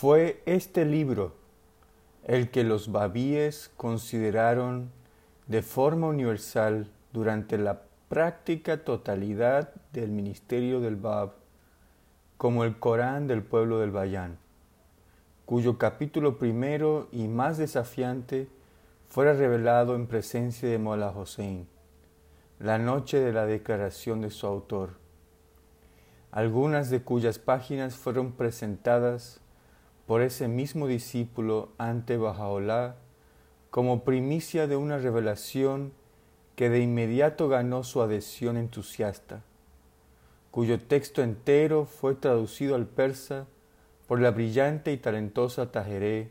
Fue este libro el que los babíes consideraron de forma universal durante la práctica totalidad del ministerio del Bab, como el Corán del pueblo del Bayán, cuyo capítulo primero y más desafiante fuera revelado en presencia de Mola Hossein, la noche de la declaración de su autor, algunas de cuyas páginas fueron presentadas por ese mismo discípulo ante Bajaolá como primicia de una revelación que de inmediato ganó su adhesión entusiasta, cuyo texto entero fue traducido al persa por la brillante y talentosa Tajeré,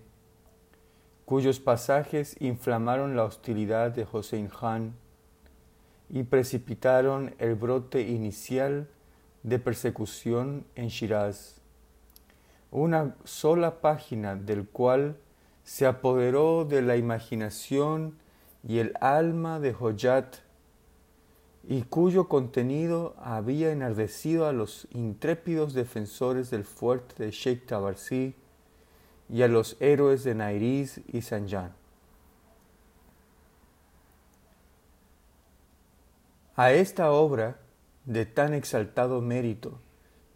cuyos pasajes inflamaron la hostilidad de Hossein Khan y precipitaron el brote inicial de persecución en Shiraz una sola página del cual se apoderó de la imaginación y el alma de Hojat y cuyo contenido había enardecido a los intrépidos defensores del fuerte de Sheikh Tabarsi y a los héroes de Nairiz y Sanjan. A esta obra de tan exaltado mérito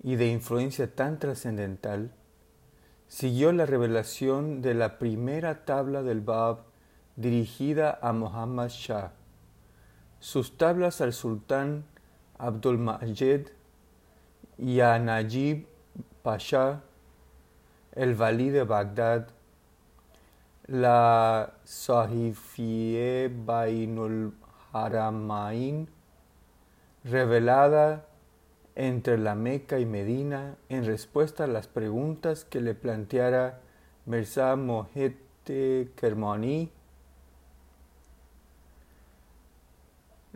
y de influencia tan trascendental, siguió la revelación de la primera tabla del Bab dirigida a Muhammad Shah, sus tablas al sultán Abdul Majid y a Najib Pasha, el valí de Bagdad, la Sahifie Bainul Haramain, revelada entre la Meca y Medina en respuesta a las preguntas que le planteara Mirza Mohete Kermani.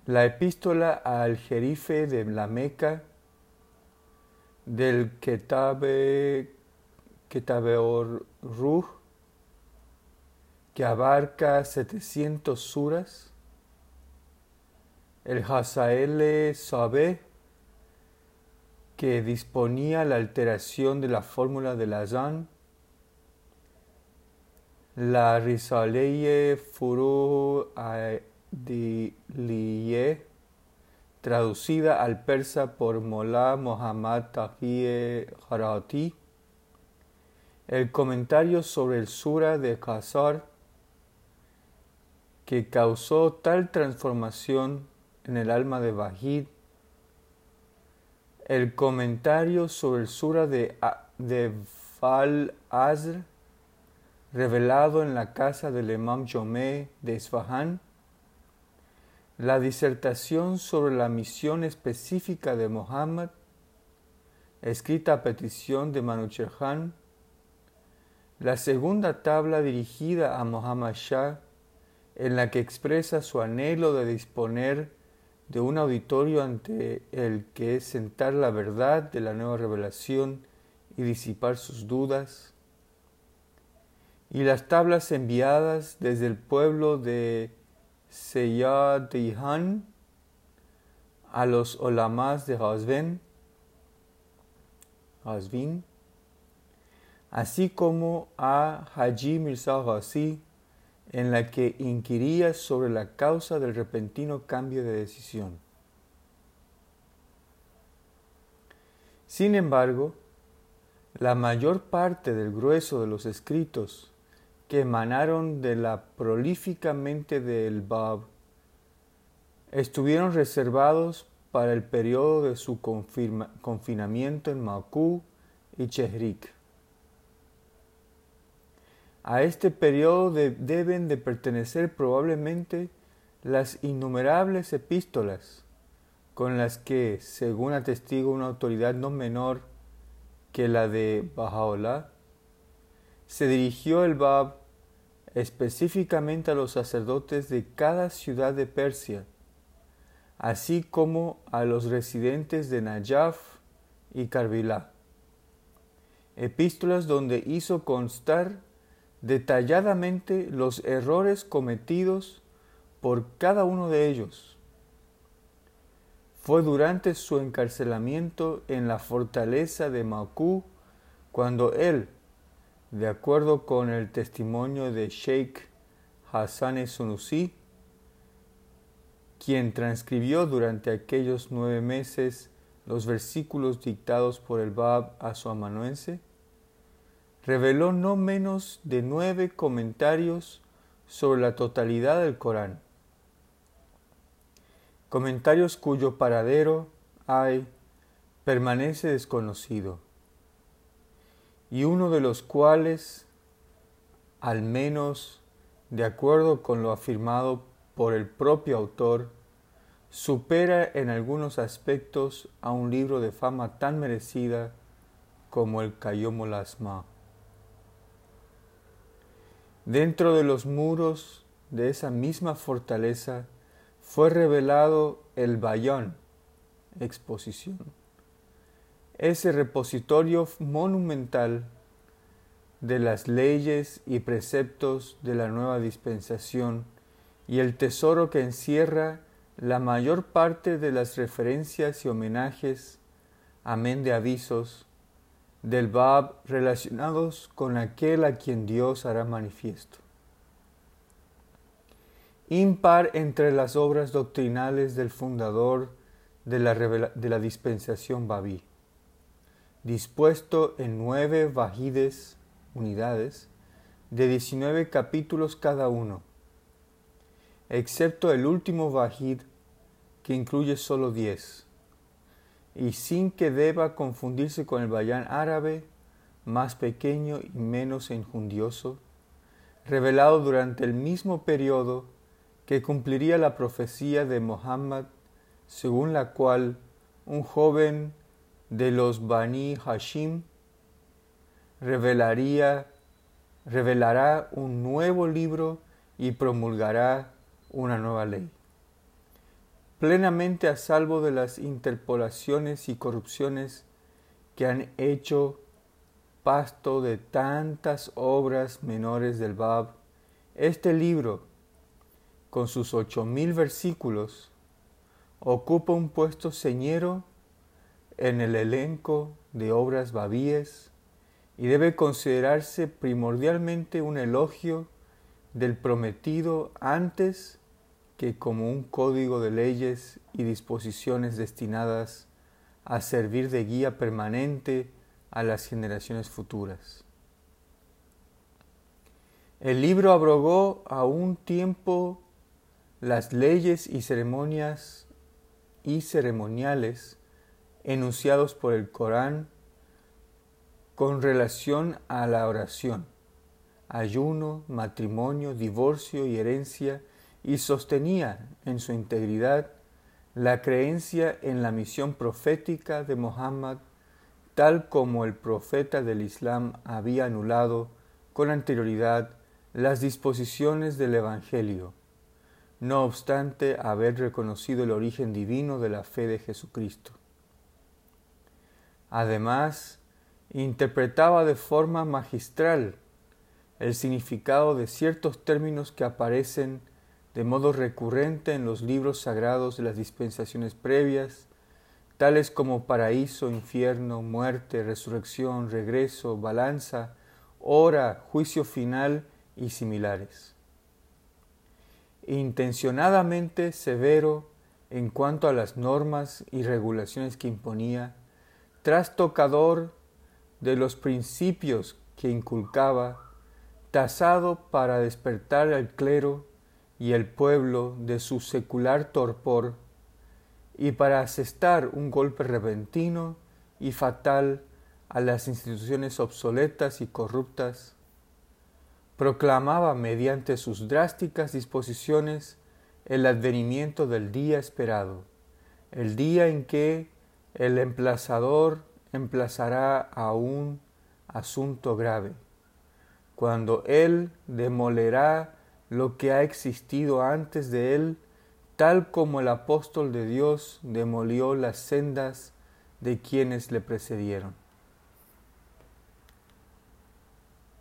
La epístola al jerife de la Meca del Ketabe, Ketabe Ruh, que abarca 700 suras, el Hasael Sabe, que disponía la alteración de la fórmula de Lazan, la Risaleye Furu Liye, traducida al persa por Mola Muhammad Taqi Harati, el comentario sobre el Sura de Qasar, que causó tal transformación en el alma de Bahid el comentario sobre el Sura de, de Fal Azr, revelado en la casa del Imam Jomé de Isfahan, la disertación sobre la misión específica de Muhammad, escrita a petición de Manucherhan, la segunda tabla dirigida a Muhammad Shah, en la que expresa su anhelo de disponer de un auditorio ante el que es sentar la verdad de la nueva revelación y disipar sus dudas, y las tablas enviadas desde el pueblo de Seyadihan a los olamás de Hazvin, así como a Haji Mirza en la que inquiría sobre la causa del repentino cambio de decisión. Sin embargo, la mayor parte del grueso de los escritos que emanaron de la prolífica mente del Bab estuvieron reservados para el periodo de su confinamiento en Makú y Chehrik. A este periodo deben de pertenecer probablemente las innumerables epístolas con las que, según atestiga una autoridad no menor que la de Bajaola, se dirigió el Bab específicamente a los sacerdotes de cada ciudad de Persia, así como a los residentes de Najaf y Carvilá. Epístolas donde hizo constar detalladamente los errores cometidos por cada uno de ellos. Fue durante su encarcelamiento en la fortaleza de Macú cuando él, de acuerdo con el testimonio de Sheikh Hassan Sunusi, quien transcribió durante aquellos nueve meses los versículos dictados por el Bab a su amanuense, reveló no menos de nueve comentarios sobre la totalidad del Corán, comentarios cuyo paradero hay permanece desconocido, y uno de los cuales, al menos de acuerdo con lo afirmado por el propio autor, supera en algunos aspectos a un libro de fama tan merecida como el Lasma. Dentro de los muros de esa misma fortaleza fue revelado el Bayón, exposición, ese repositorio monumental de las leyes y preceptos de la nueva dispensación y el tesoro que encierra la mayor parte de las referencias y homenajes, amén de avisos, del Bab relacionados con aquel a quien Dios hará manifiesto. Impar entre las obras doctrinales del fundador de la, de la dispensación Babí, dispuesto en nueve vajides, unidades, de diecinueve capítulos cada uno excepto el último Vahid, que incluye solo diez, y sin que deba confundirse con el Bayán árabe, más pequeño y menos enjundioso, revelado durante el mismo periodo que cumpliría la profecía de Mohammed, según la cual un joven de los Bani Hashim revelaría, revelará un nuevo libro y promulgará una nueva ley, plenamente a salvo de las interpolaciones y corrupciones que han hecho pasto de tantas obras menores del Bab, este libro, con sus ocho mil versículos, ocupa un puesto señero en el elenco de obras babíes y debe considerarse primordialmente un elogio del prometido antes que como un código de leyes y disposiciones destinadas a servir de guía permanente a las generaciones futuras. El libro abrogó a un tiempo las leyes y ceremonias y ceremoniales enunciados por el Corán con relación a la oración, ayuno, matrimonio, divorcio y herencia y sostenía en su integridad la creencia en la misión profética de Mohammed tal como el profeta del Islam había anulado con anterioridad las disposiciones del Evangelio, no obstante haber reconocido el origen divino de la fe de Jesucristo. Además, interpretaba de forma magistral el significado de ciertos términos que aparecen de modo recurrente en los libros sagrados de las dispensaciones previas, tales como paraíso, infierno, muerte, resurrección, regreso, balanza, hora, juicio final y similares. Intencionadamente severo en cuanto a las normas y regulaciones que imponía, trastocador de los principios que inculcaba, tasado para despertar al clero y el pueblo de su secular torpor, y para asestar un golpe repentino y fatal a las instituciones obsoletas y corruptas, proclamaba mediante sus drásticas disposiciones el advenimiento del día esperado, el día en que el emplazador emplazará a un asunto grave, cuando él demolerá lo que ha existido antes de él, tal como el apóstol de Dios demolió las sendas de quienes le precedieron.